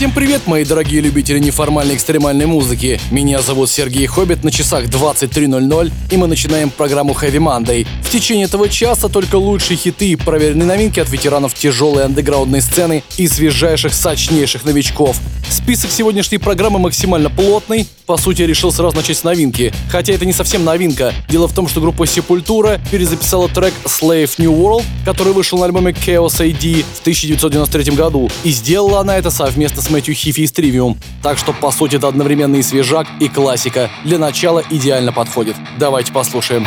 Всем привет, мои дорогие любители неформальной экстремальной музыки. Меня зовут Сергей Хоббит, на часах 23.00, и мы начинаем программу Heavy Monday. В течение этого часа только лучшие хиты и проверенные новинки от ветеранов тяжелой андеграундной сцены и свежайших, сочнейших новичков. Список сегодняшней программы максимально плотный. По сути, я решил сразу начать с новинки. Хотя это не совсем новинка. Дело в том, что группа Sepultura перезаписала трек Slave New World, который вышел на альбоме Chaos AD в 1993 году. И сделала она это совместно с Мэтью Хифи из Trivium. Так что, по сути, это одновременно и свежак, и классика. Для начала идеально подходит. Давайте послушаем.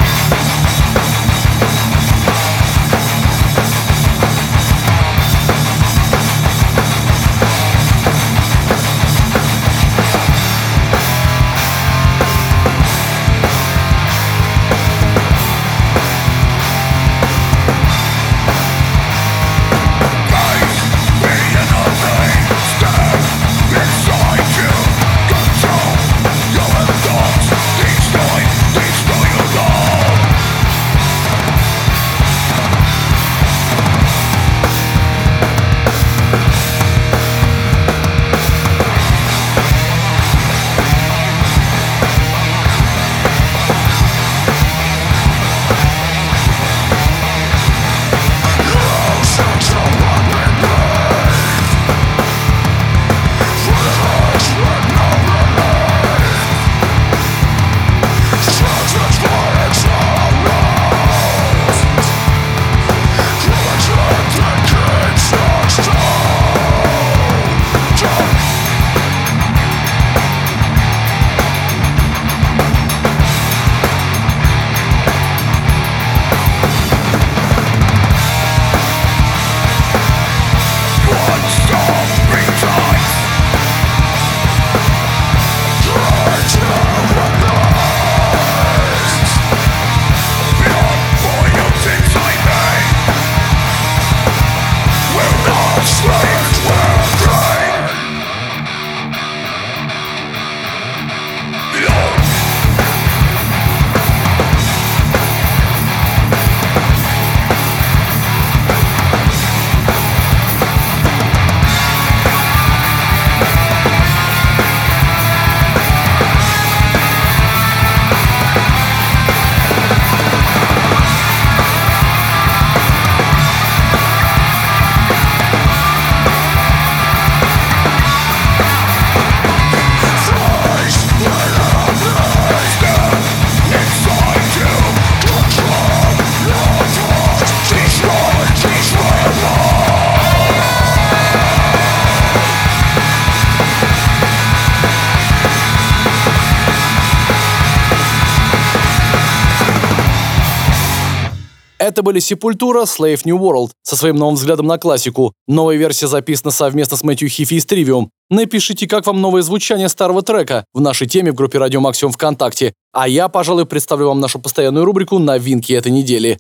Это были Sepultura, Slave New World со своим новым взглядом на классику. Новая версия записана совместно с Мэтью Хифи из Trivium. Напишите, как вам новое звучание старого трека в нашей теме в группе Радио Максимум ВКонтакте. А я, пожалуй, представлю вам нашу постоянную рубрику «Новинки этой недели».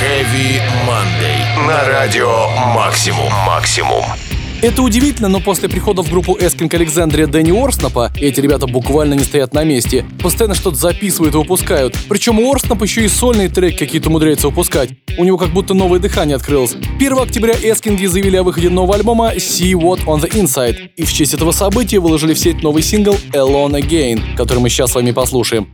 Heavy Monday. На радио Максимум. Максимум. Это удивительно, но после прихода в группу Эскинг Александрия Дэнни Орснапа эти ребята буквально не стоят на месте. Постоянно что-то записывают и выпускают. Причем у Орснап еще и сольные треки какие-то умудряется выпускать. У него как будто новое дыхание открылось. 1 октября Эскинги заявили о выходе нового альбома See What On The Inside. И в честь этого события выложили в сеть новый сингл Alone Again, который мы сейчас с вами послушаем.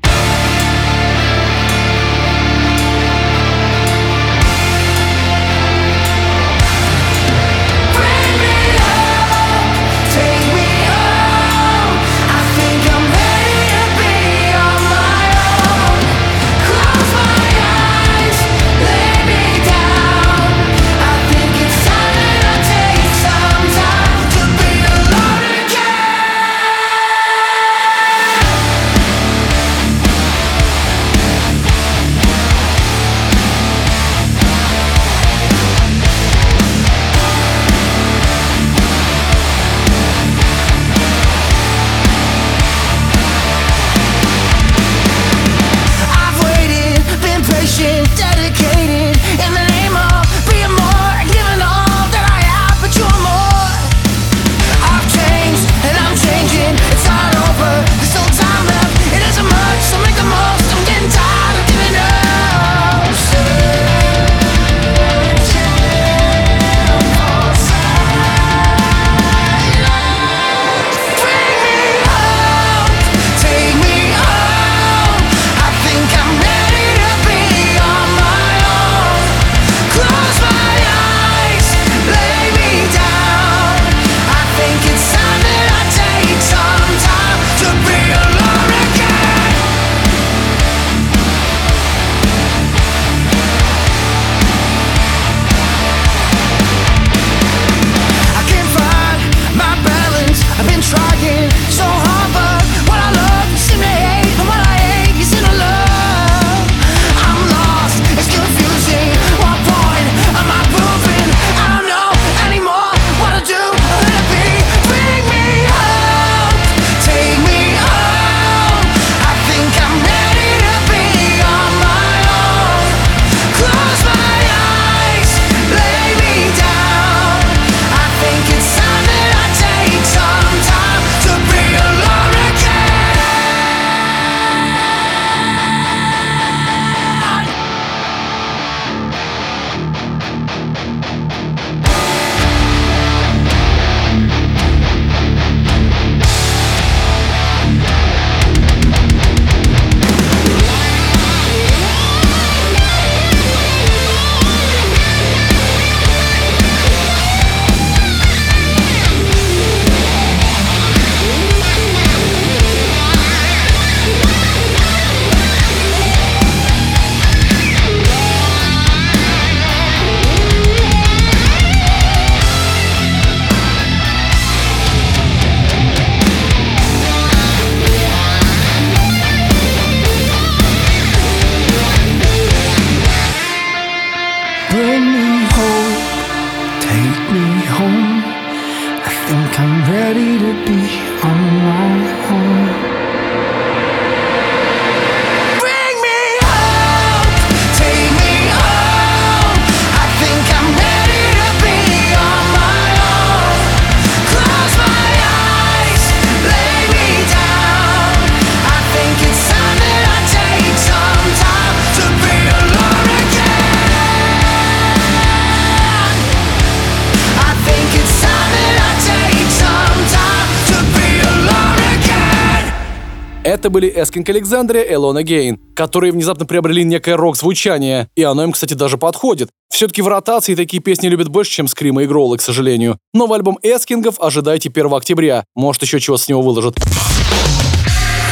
Были Эскинг Александрия и Элона Гейн, которые внезапно приобрели некое рок-звучание, и оно им, кстати, даже подходит. Все-таки в ротации такие песни любят больше, чем Скрима и Гроллы, к сожалению. Новый альбом Эскингов ожидайте 1 октября. Может, еще чего с него выложат.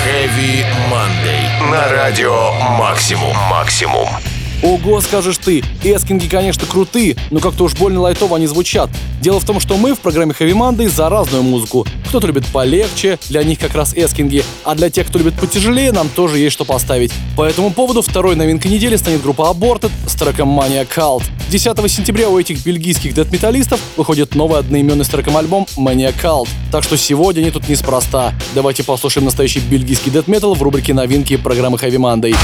Heavy Monday. На радио Максимум. Максимум. Ого, скажешь ты, эскинги, конечно, крутые, но как-то уж больно лайтово они звучат. Дело в том, что мы в программе Heavy Monday за разную музыку. Кто-то любит полегче, для них как раз эскинги, а для тех, кто любит потяжелее, нам тоже есть что поставить. По этому поводу второй новинкой недели станет группа Aborted с треком Mania Cult. 10 сентября у этих бельгийских дэт-металлистов выходит новый одноименный с треком альбом Mania Cult. Так что сегодня они тут неспроста. Давайте послушаем настоящий бельгийский дэт-метал в рубрике новинки программы Heavy Monday.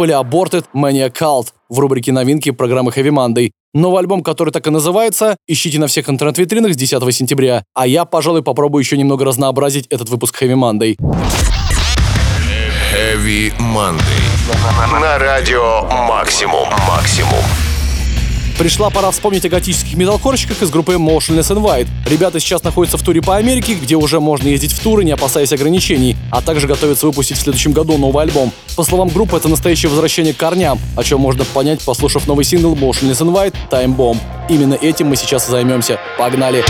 Были Aborted Mania Cult в рубрике новинки программы Heavy Monday. Новый альбом, который так и называется, ищите на всех интернет-витринах с 10 сентября. А я, пожалуй, попробую еще немного разнообразить этот выпуск Heavy Monday. Heavy Monday. На радио Максимум. Максимум. Пришла пора вспомнить о готических металкорщиках из группы Motionless and White. Ребята сейчас находятся в туре по Америке, где уже можно ездить в туры, не опасаясь ограничений, а также готовятся выпустить в следующем году новый альбом. По словам группы, это настоящее возвращение к корням, о чем можно понять, послушав новый сингл Motionless and White Time Bomb. Именно этим мы сейчас и займемся. Погнали!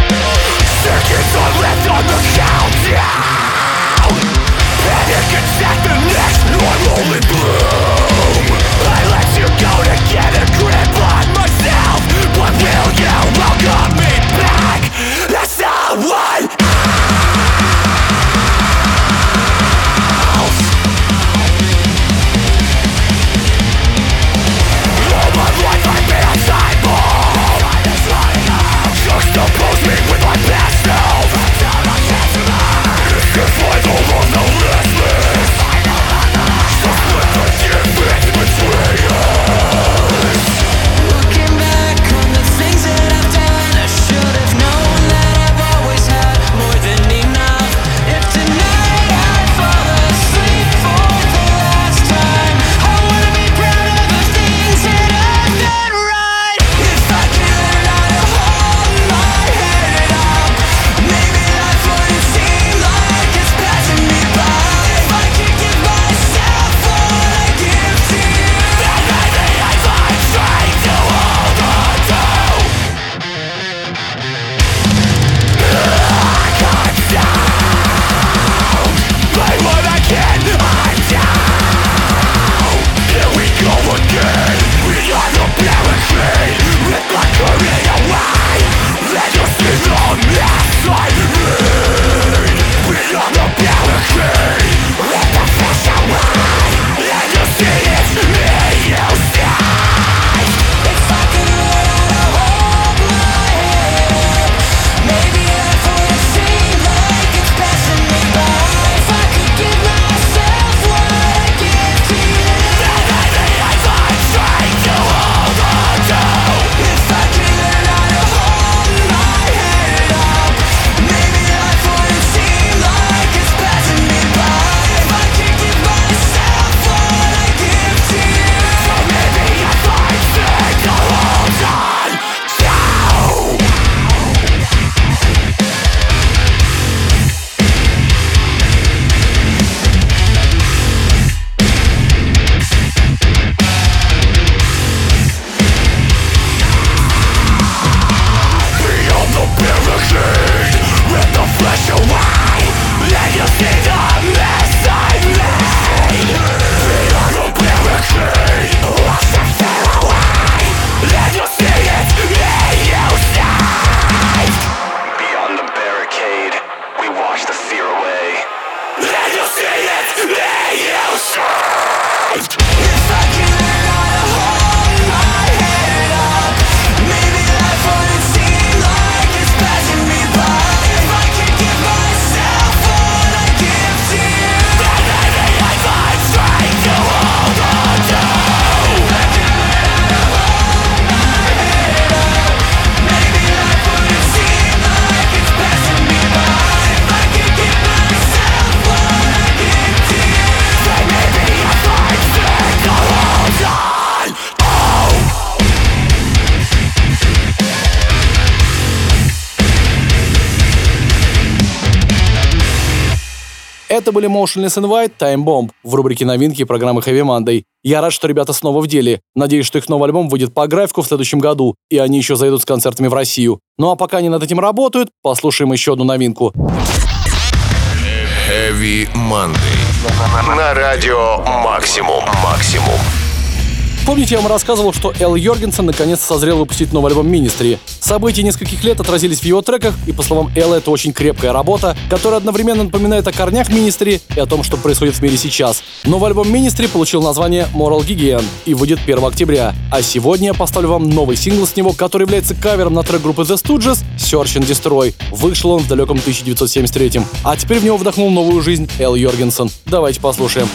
Были Motionless and White Time Bomb в рубрике новинки программы Heavy Monday. Я рад, что ребята снова в деле. Надеюсь, что их новый альбом выйдет по графику в следующем году, и они еще зайдут с концертами в Россию. Ну а пока они над этим работают, послушаем еще одну новинку. Heavy Monday. На радио Максимум. Максимум. Помните, я вам рассказывал, что Эл Йоргенсен наконец созрел выпустить новый альбом Ministry. События нескольких лет отразились в его треках, и по словам Элла, это очень крепкая работа, которая одновременно напоминает о корнях Ministry и о том, что происходит в мире сейчас. Новый альбом Ministry получил название Moral Gigian и выйдет 1 октября. А сегодня я поставлю вам новый сингл с него, который является кавером на трек группы The Stooges Search and Destroy. Вышел он в далеком 1973 А теперь в него вдохнул новую жизнь Эл Йоргенсен. Давайте послушаем.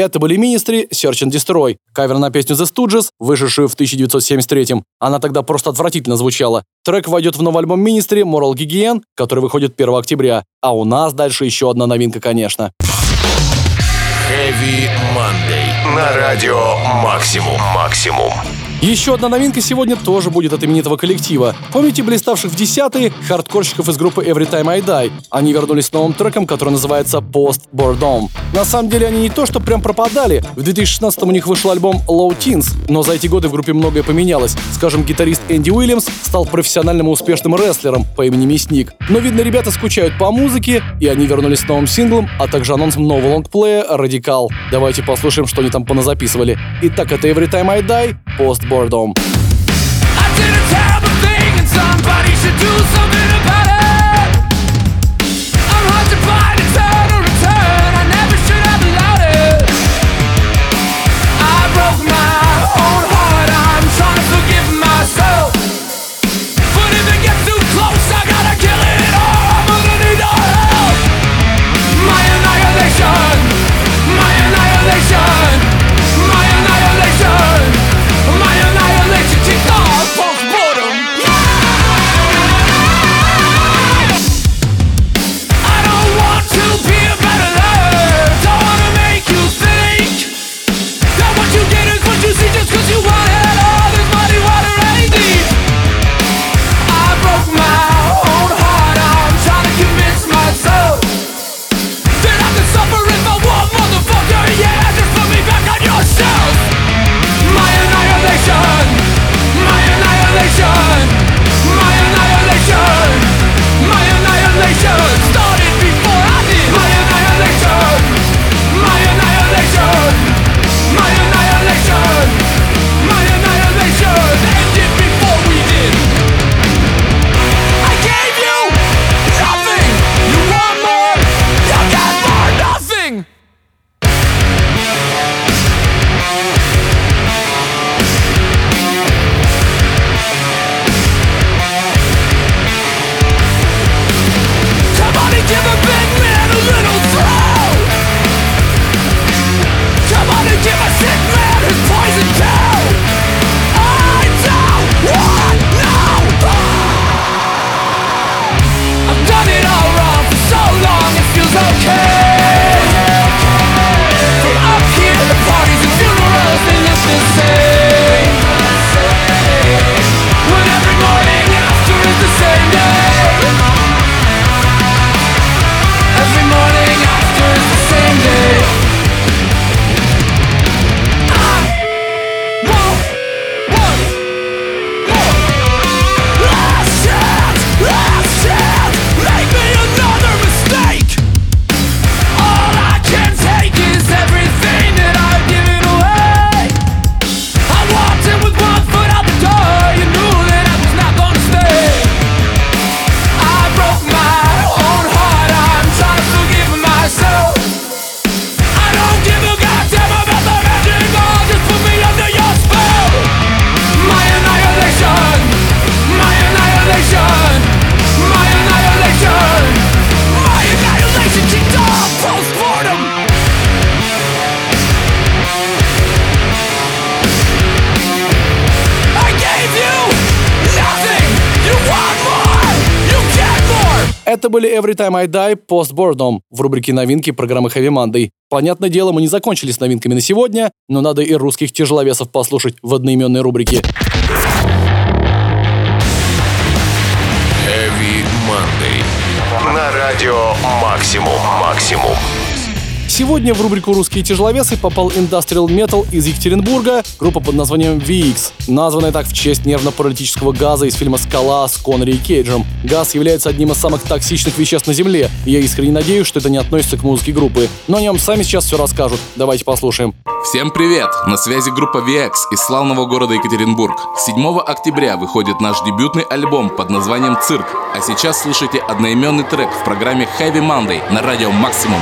Это были Ministry Search and Destroy, кавер на песню The Stooges, вышедшую в 1973 Она тогда просто отвратительно звучала. Трек войдет в новый альбом Ministry Moral Hygiene, который выходит 1 октября. А у нас дальше еще одна новинка, конечно. Heavy Monday. На радио Максимум. Максимум. Еще одна новинка сегодня тоже будет от именитого коллектива. Помните блиставших в десятые хардкорщиков из группы Every Time I Die? Они вернулись с новым треком, который называется Post Boredom. На самом деле они не то, что прям пропадали. В 2016 у них вышел альбом Low Teens, но за эти годы в группе многое поменялось. Скажем, гитарист Энди Уильямс стал профессиональным и успешным рестлером по имени Мясник. Но, видно, ребята скучают по музыке, и они вернулись с новым синглом, а также анонсом нового лонгплея «Радикал». Давайте послушаем, что они там поназаписывали. Итак, это Every Time I Die, Post Boredom. I did a terrible thing and somebody should do something about it. Были Every Time I Die, Post Boredom в рубрике новинки программы Heavy Monday. Понятное дело, мы не закончили с новинками на сегодня, но надо и русских тяжеловесов послушать в одноименной рубрике. Heavy Monday. На радио Максимум. Максимум. Сегодня в рубрику «Русские тяжеловесы» попал Industrial Metal из Екатеринбурга, группа под названием VX, названная так в честь нервно-паралитического газа из фильма «Скала» с Коннери и Кейджем. Газ является одним из самых токсичных веществ на Земле, и я искренне надеюсь, что это не относится к музыке группы. Но о нем сами сейчас все расскажут. Давайте послушаем. Всем привет! На связи группа VX из славного города Екатеринбург. 7 октября выходит наш дебютный альбом под названием «Цирк». А сейчас слушайте одноименный трек в программе Heavy Monday на радио Максимум.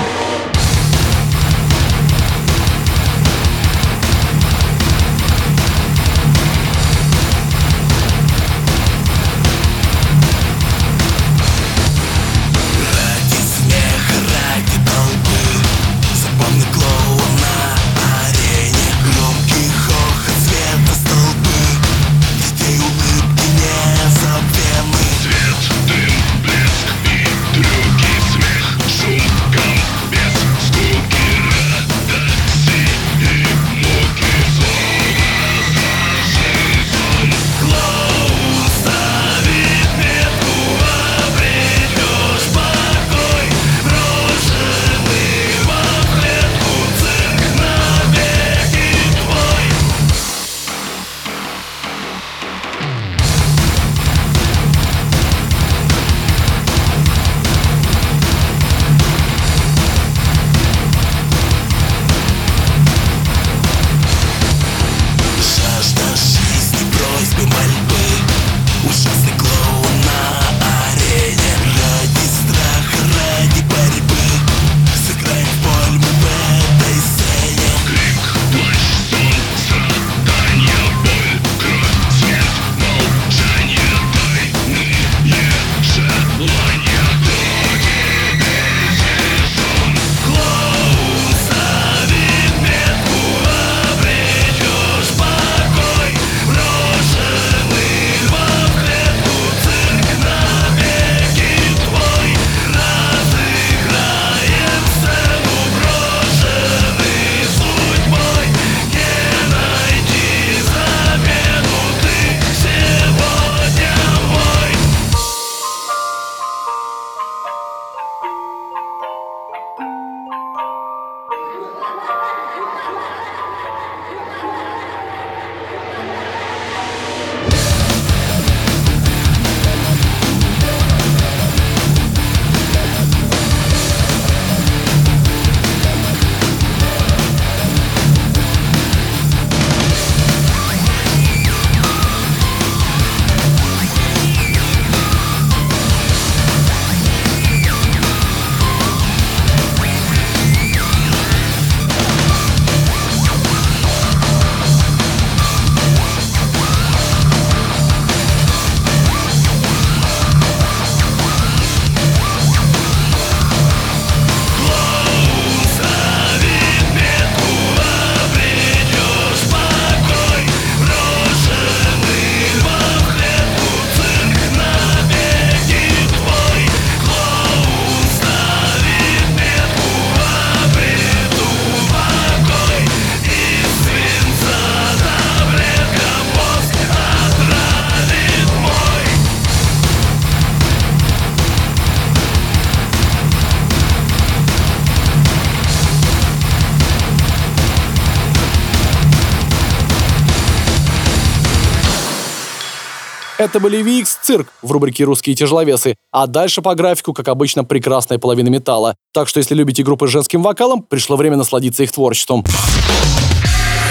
Это были VX Цирк в рубрике «Русские тяжеловесы», а дальше по графику, как обычно, прекрасная половина металла. Так что если любите группы с женским вокалом, пришло время насладиться их творчеством.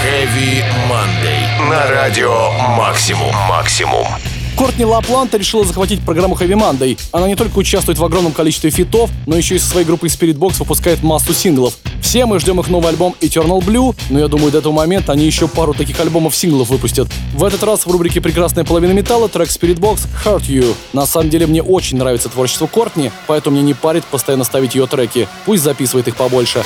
Heavy Monday. На радио Максимум. Максимум. Кортни ЛаПланте решила захватить программу Heavy Monday. Она не только участвует в огромном количестве фитов, но еще и со своей группой Spiritbox выпускает массу синглов. Все мы ждем их новый альбом Eternal Blue, но я думаю, до этого момента они еще пару таких альбомов синглов выпустят. В этот раз в рубрике «Прекрасная половина металла» трек Spirit Box Hurt You. На самом деле мне очень нравится творчество Кортни, поэтому мне не парит постоянно ставить ее треки. Пусть записывает их побольше.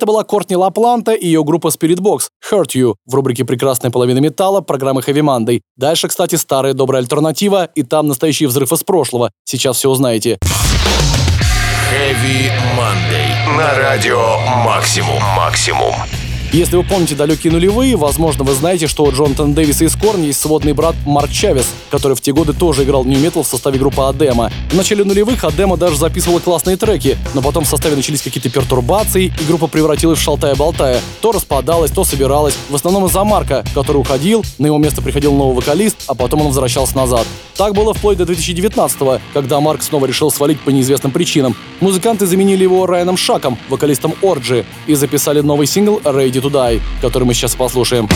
Это была Кортни Лапланта и ее группа Spirit Box Hurt You в рубрике «Прекрасная половина металла» программы Heavy Monday. Дальше, кстати, старая добрая альтернатива, и там настоящий взрыв из прошлого. Сейчас все узнаете. Heavy Monday. На радио Максимум. Максимум. Если вы помните далекие нулевые, возможно, вы знаете, что у Джонатана Дэвиса из Корн есть сводный брат Марк Чавес, который в те годы тоже играл нью метал в составе группы Адема. В начале нулевых Адема даже записывала классные треки, но потом в составе начались какие-то пертурбации, и группа превратилась в шалтая-болтая. То распадалась, то собиралась. В основном из-за Марка, который уходил, на его место приходил новый вокалист, а потом он возвращался назад. Так было вплоть до 2019 когда Марк снова решил свалить по неизвестным причинам. Музыканты заменили его Райаном Шаком, вокалистом Орджи, и записали новый сингл «Ready Die», который мы сейчас послушаем.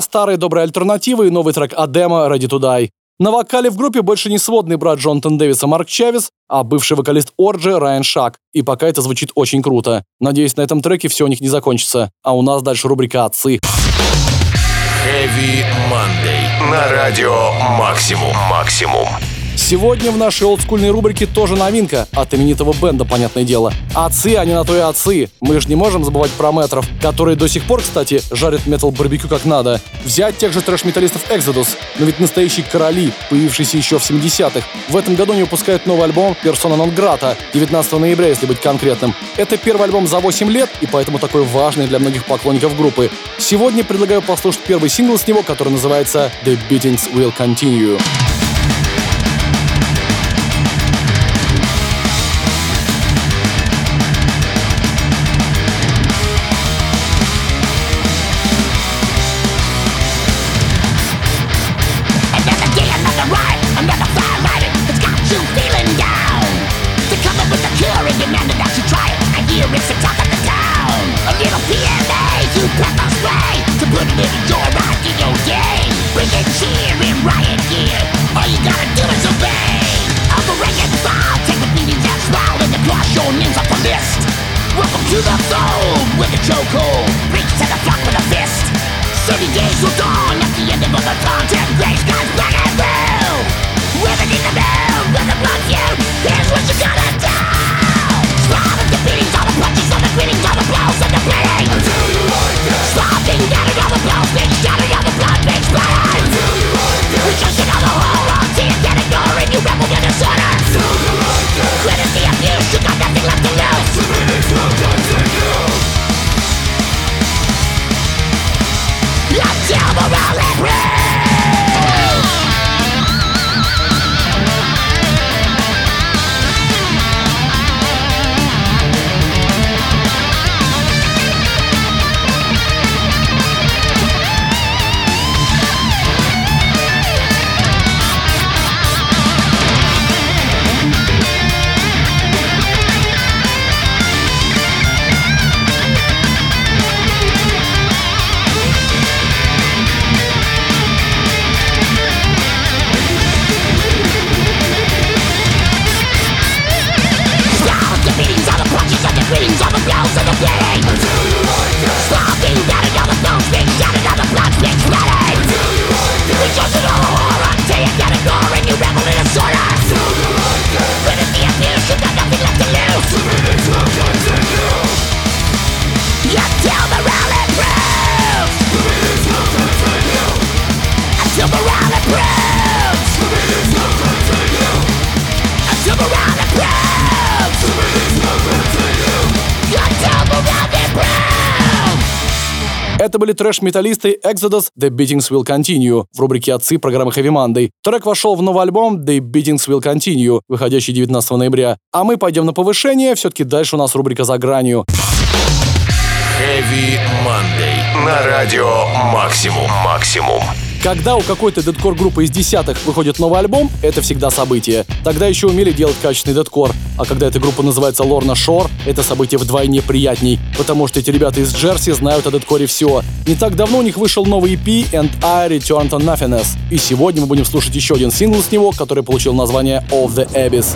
Была старая добрая альтернатива и новый трек Адема «Ready to Die». На вокале в группе больше не сводный брат Джонатан Дэвиса Марк Чавес, а бывший вокалист Орджи Райан Шак. И пока это звучит очень круто. Надеюсь, на этом треке все у них не закончится. А у нас дальше рубрика «Отцы». Heavy Monday. На радио «Максимум». «Максимум». Сегодня в нашей олдскульной рубрике тоже новинка от именитого бенда, понятное дело. Отцы, они на то и отцы. Мы же не можем забывать про метров, которые до сих пор, кстати, жарят метал барбекю как надо. Взять тех же трэш-металлистов Exodus, но ведь настоящие короли, появившиеся еще в 70-х. В этом году они выпускают новый альбом Persona non grata 19 ноября, если быть конкретным. Это первый альбом за 8 лет, и поэтому такой важный для многих поклонников группы. Сегодня предлагаю послушать первый сингл с него, который называется The Beatings Will Continue. Были трэш-металлисты Exodus The Beatings Will Continue в рубрике «Отцы» программы Heavy Monday. Трек вошел в новый альбом The Beatings Will Continue, выходящий 19 ноября. А мы пойдем на повышение, все-таки дальше у нас рубрика «За гранью». Heavy Monday. На радио Максимум. Максимум. Когда у какой-то дедкор группы из десятых выходит новый альбом, это всегда событие. Тогда еще умели делать качественный дедкор. А когда эта группа называется Лорна Шор, это событие вдвойне приятней. Потому что эти ребята из Джерси знают о дедкоре все. Не так давно у них вышел новый EP And I Return to Nothingness. И сегодня мы будем слушать еще один сингл с него, который получил название Of the Abyss.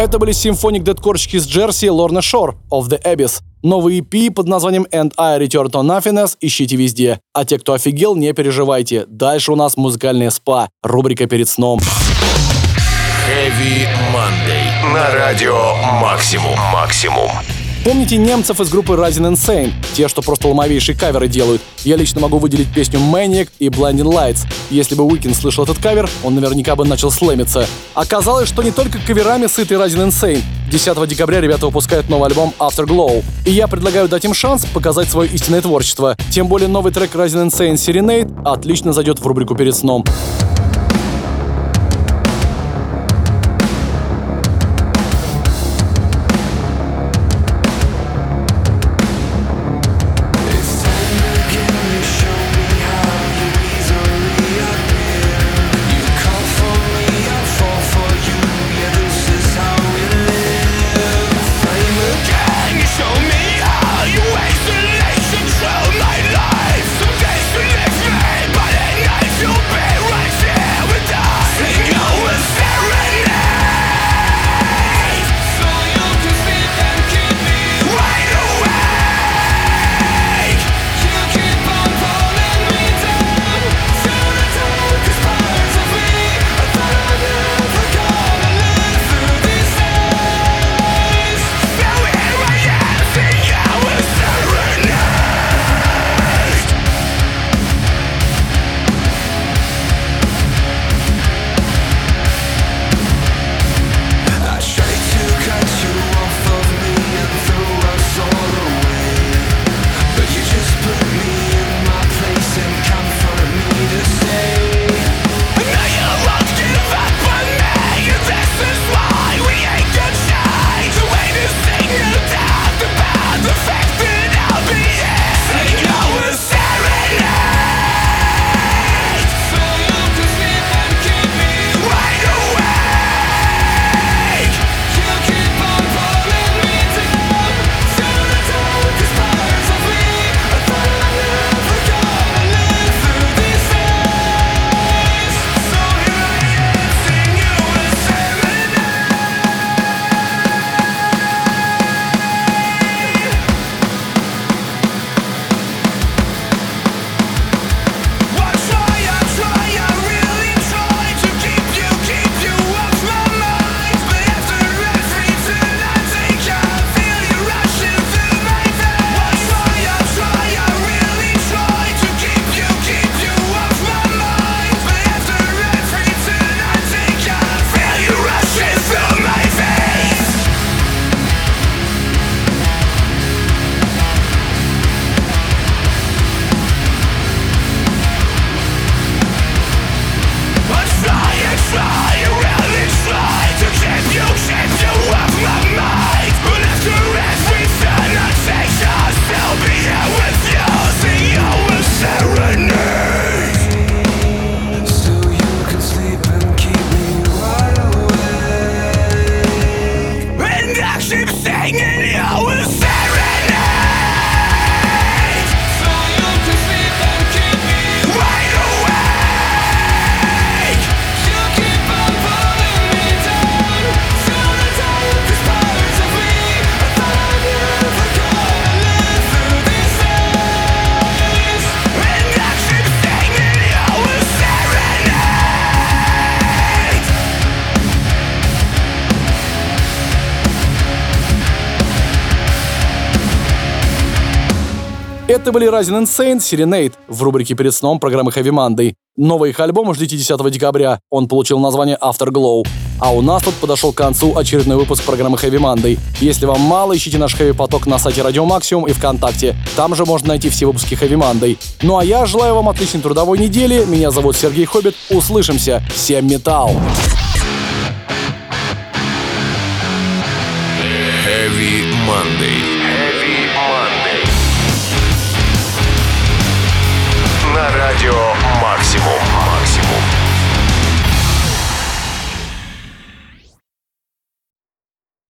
Это были симфоник дедкорчики из Джерси Лорна Шор of the Abyss. Новый EP под названием And I Return to Nothingness ищите везде. А те, кто офигел, не переживайте. Дальше у нас музыкальная спа, рубрика перед сном. Heavy Monday. На радио Максимум. Максимум. Помните немцев из группы Rising Insane? Те, что просто ломовейшие каверы делают. Я лично могу выделить песню Maniac и Blinding Lights. Если бы Уикин слышал этот кавер, он наверняка бы начал слэмиться. Оказалось, что не только каверами сытый Rising Insane. 10 декабря ребята выпускают новый альбом Afterglow. И я предлагаю дать им шанс показать свое истинное творчество. Тем более новый трек Rising Insane Serenade отлично зайдет в рубрику «Перед сном». Это были Rising Insane, Serenade в рубрике «Перед сном» программы Heavy Monday. Новый их альбом ждите 10 декабря. Он получил название Afterglow. А у нас тут подошел к концу очередной выпуск программы Heavy Monday. Если вам мало, ищите наш Heavy поток на сайте Радио Максимум и ВКонтакте. Там же можно найти все выпуски Heavy Monday. Ну а я желаю вам отличной трудовой недели. Меня зовут Сергей Хоббит. Услышимся. Всем металл! Heavy Monday. Радио Максимум.